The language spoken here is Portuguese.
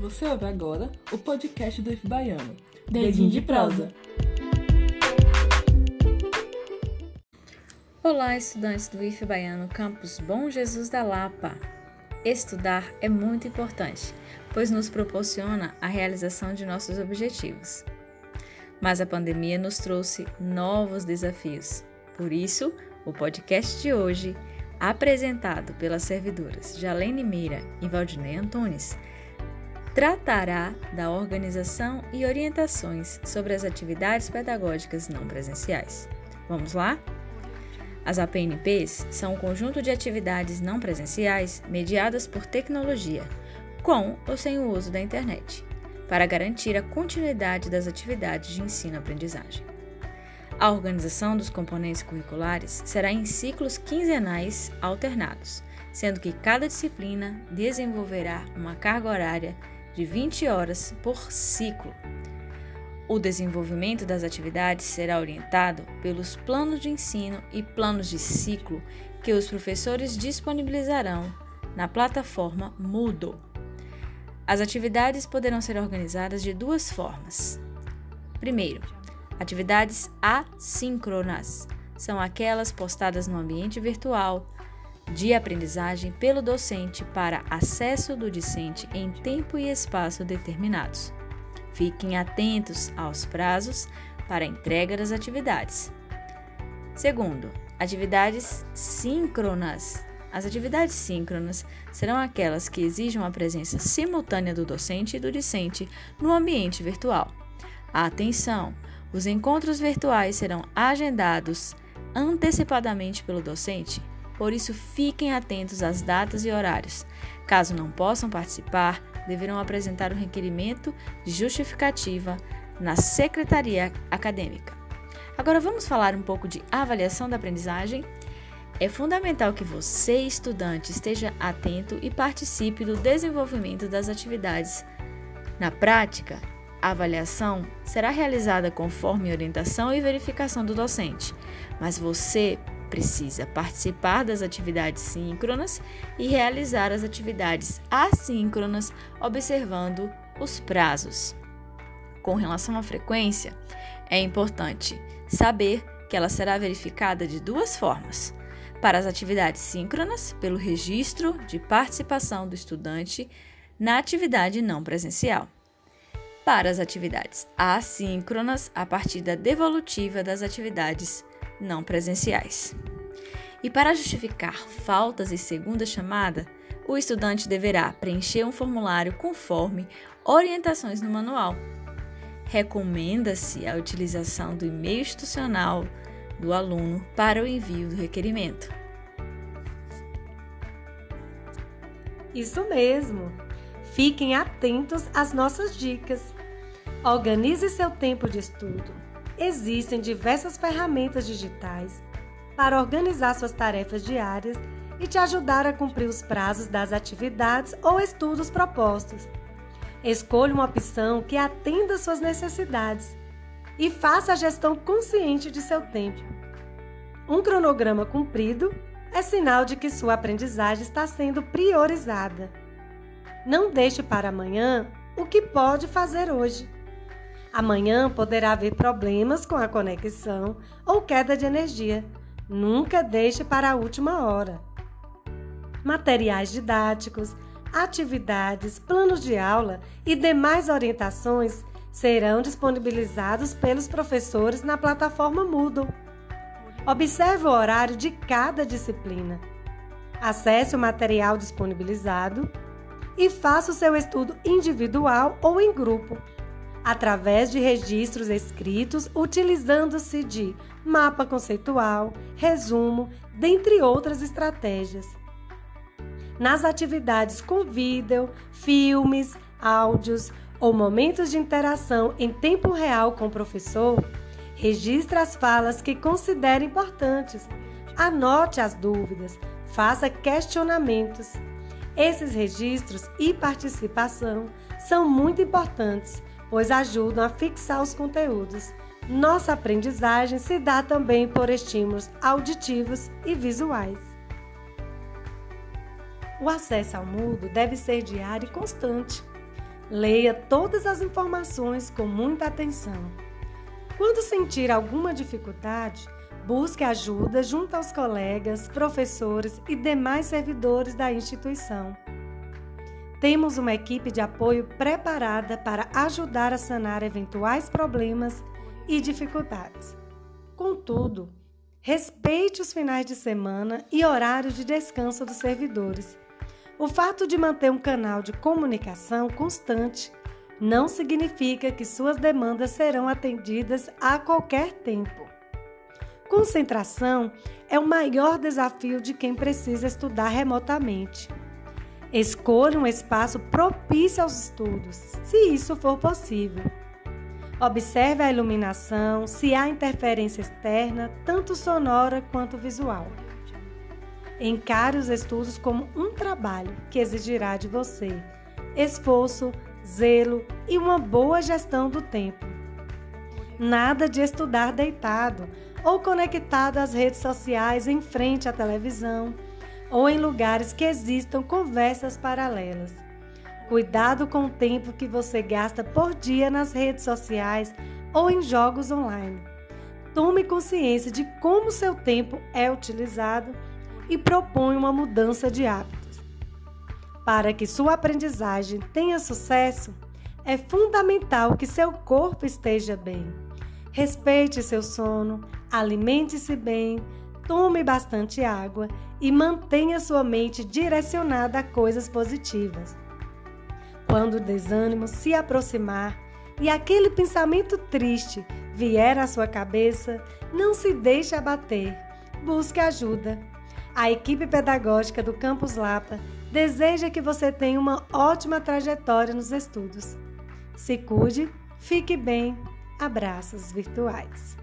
Você ouve agora o podcast do IF Baiano. Dedinho de prosa. Olá, estudantes do IF Baiano Campus Bom Jesus da Lapa. Estudar é muito importante, pois nos proporciona a realização de nossos objetivos. Mas a pandemia nos trouxe novos desafios. Por isso, o podcast de hoje, apresentado pelas servidoras Jalene Meira e Valdinei Antunes, tratará da organização e orientações sobre as atividades pedagógicas não presenciais. Vamos lá? As APNPs são um conjunto de atividades não presenciais mediadas por tecnologia, com ou sem o uso da internet, para garantir a continuidade das atividades de ensino-aprendizagem. A organização dos componentes curriculares será em ciclos quinzenais alternados, sendo que cada disciplina desenvolverá uma carga horária de 20 horas por ciclo. O desenvolvimento das atividades será orientado pelos planos de ensino e planos de ciclo que os professores disponibilizarão na plataforma Moodle. As atividades poderão ser organizadas de duas formas. Primeiro, atividades assíncronas são aquelas postadas no ambiente virtual de aprendizagem pelo docente para acesso do discente em tempo e espaço determinados. Fiquem atentos aos prazos para entrega das atividades. Segundo, atividades síncronas. As atividades síncronas serão aquelas que exijam a presença simultânea do docente e do discente no ambiente virtual. Atenção! Os encontros virtuais serão agendados antecipadamente pelo docente por isso, fiquem atentos às datas e horários. Caso não possam participar, deverão apresentar o um requerimento de justificativa na secretaria acadêmica. Agora vamos falar um pouco de avaliação da aprendizagem. É fundamental que você, estudante, esteja atento e participe do desenvolvimento das atividades. Na prática, a avaliação será realizada conforme orientação e verificação do docente, mas você precisa participar das atividades síncronas e realizar as atividades assíncronas observando os prazos. Com relação à frequência, é importante saber que ela será verificada de duas formas. Para as atividades síncronas, pelo registro de participação do estudante na atividade não presencial. Para as atividades assíncronas, a partir da devolutiva das atividades não presenciais. E para justificar faltas e segunda chamada, o estudante deverá preencher um formulário conforme orientações no manual. Recomenda-se a utilização do e-mail institucional do aluno para o envio do requerimento. Isso mesmo! Fiquem atentos às nossas dicas. Organize seu tempo de estudo existem diversas ferramentas digitais para organizar suas tarefas diárias e te ajudar a cumprir os prazos das atividades ou estudos propostos. Escolha uma opção que atenda suas necessidades e faça a gestão consciente de seu tempo. Um cronograma cumprido é sinal de que sua aprendizagem está sendo priorizada. Não deixe para amanhã o que pode fazer hoje. Amanhã poderá haver problemas com a conexão ou queda de energia. Nunca deixe para a última hora. Materiais didáticos, atividades, planos de aula e demais orientações serão disponibilizados pelos professores na plataforma Moodle. Observe o horário de cada disciplina. Acesse o material disponibilizado e faça o seu estudo individual ou em grupo através de registros escritos utilizando-se de mapa conceitual, resumo, dentre outras estratégias. Nas atividades com vídeo, filmes, áudios ou momentos de interação em tempo real com o professor, registre as falas que considere importantes, anote as dúvidas, faça questionamentos. Esses registros e participação são muito importantes pois ajudam a fixar os conteúdos. Nossa aprendizagem se dá também por estímulos auditivos e visuais. O acesso ao mudo deve ser diário e constante. Leia todas as informações com muita atenção. Quando sentir alguma dificuldade, busque ajuda junto aos colegas, professores e demais servidores da instituição. Temos uma equipe de apoio preparada para ajudar a sanar eventuais problemas e dificuldades. Contudo, respeite os finais de semana e horários de descanso dos servidores. O fato de manter um canal de comunicação constante não significa que suas demandas serão atendidas a qualquer tempo. Concentração é o maior desafio de quem precisa estudar remotamente. Escolha um espaço propício aos estudos, se isso for possível. Observe a iluminação, se há interferência externa, tanto sonora quanto visual. Encare os estudos como um trabalho que exigirá de você esforço, zelo e uma boa gestão do tempo. Nada de estudar deitado ou conectado às redes sociais em frente à televisão ou em lugares que existam conversas paralelas. Cuidado com o tempo que você gasta por dia nas redes sociais ou em jogos online. Tome consciência de como seu tempo é utilizado e propõe uma mudança de hábitos. Para que sua aprendizagem tenha sucesso, é fundamental que seu corpo esteja bem. Respeite seu sono, alimente-se bem, tome bastante água e mantenha sua mente direcionada a coisas positivas. Quando o desânimo se aproximar e aquele pensamento triste vier à sua cabeça, não se deixe abater. Busque ajuda. A equipe pedagógica do Campus Lapa deseja que você tenha uma ótima trajetória nos estudos. Se cuide, fique bem. Abraços virtuais.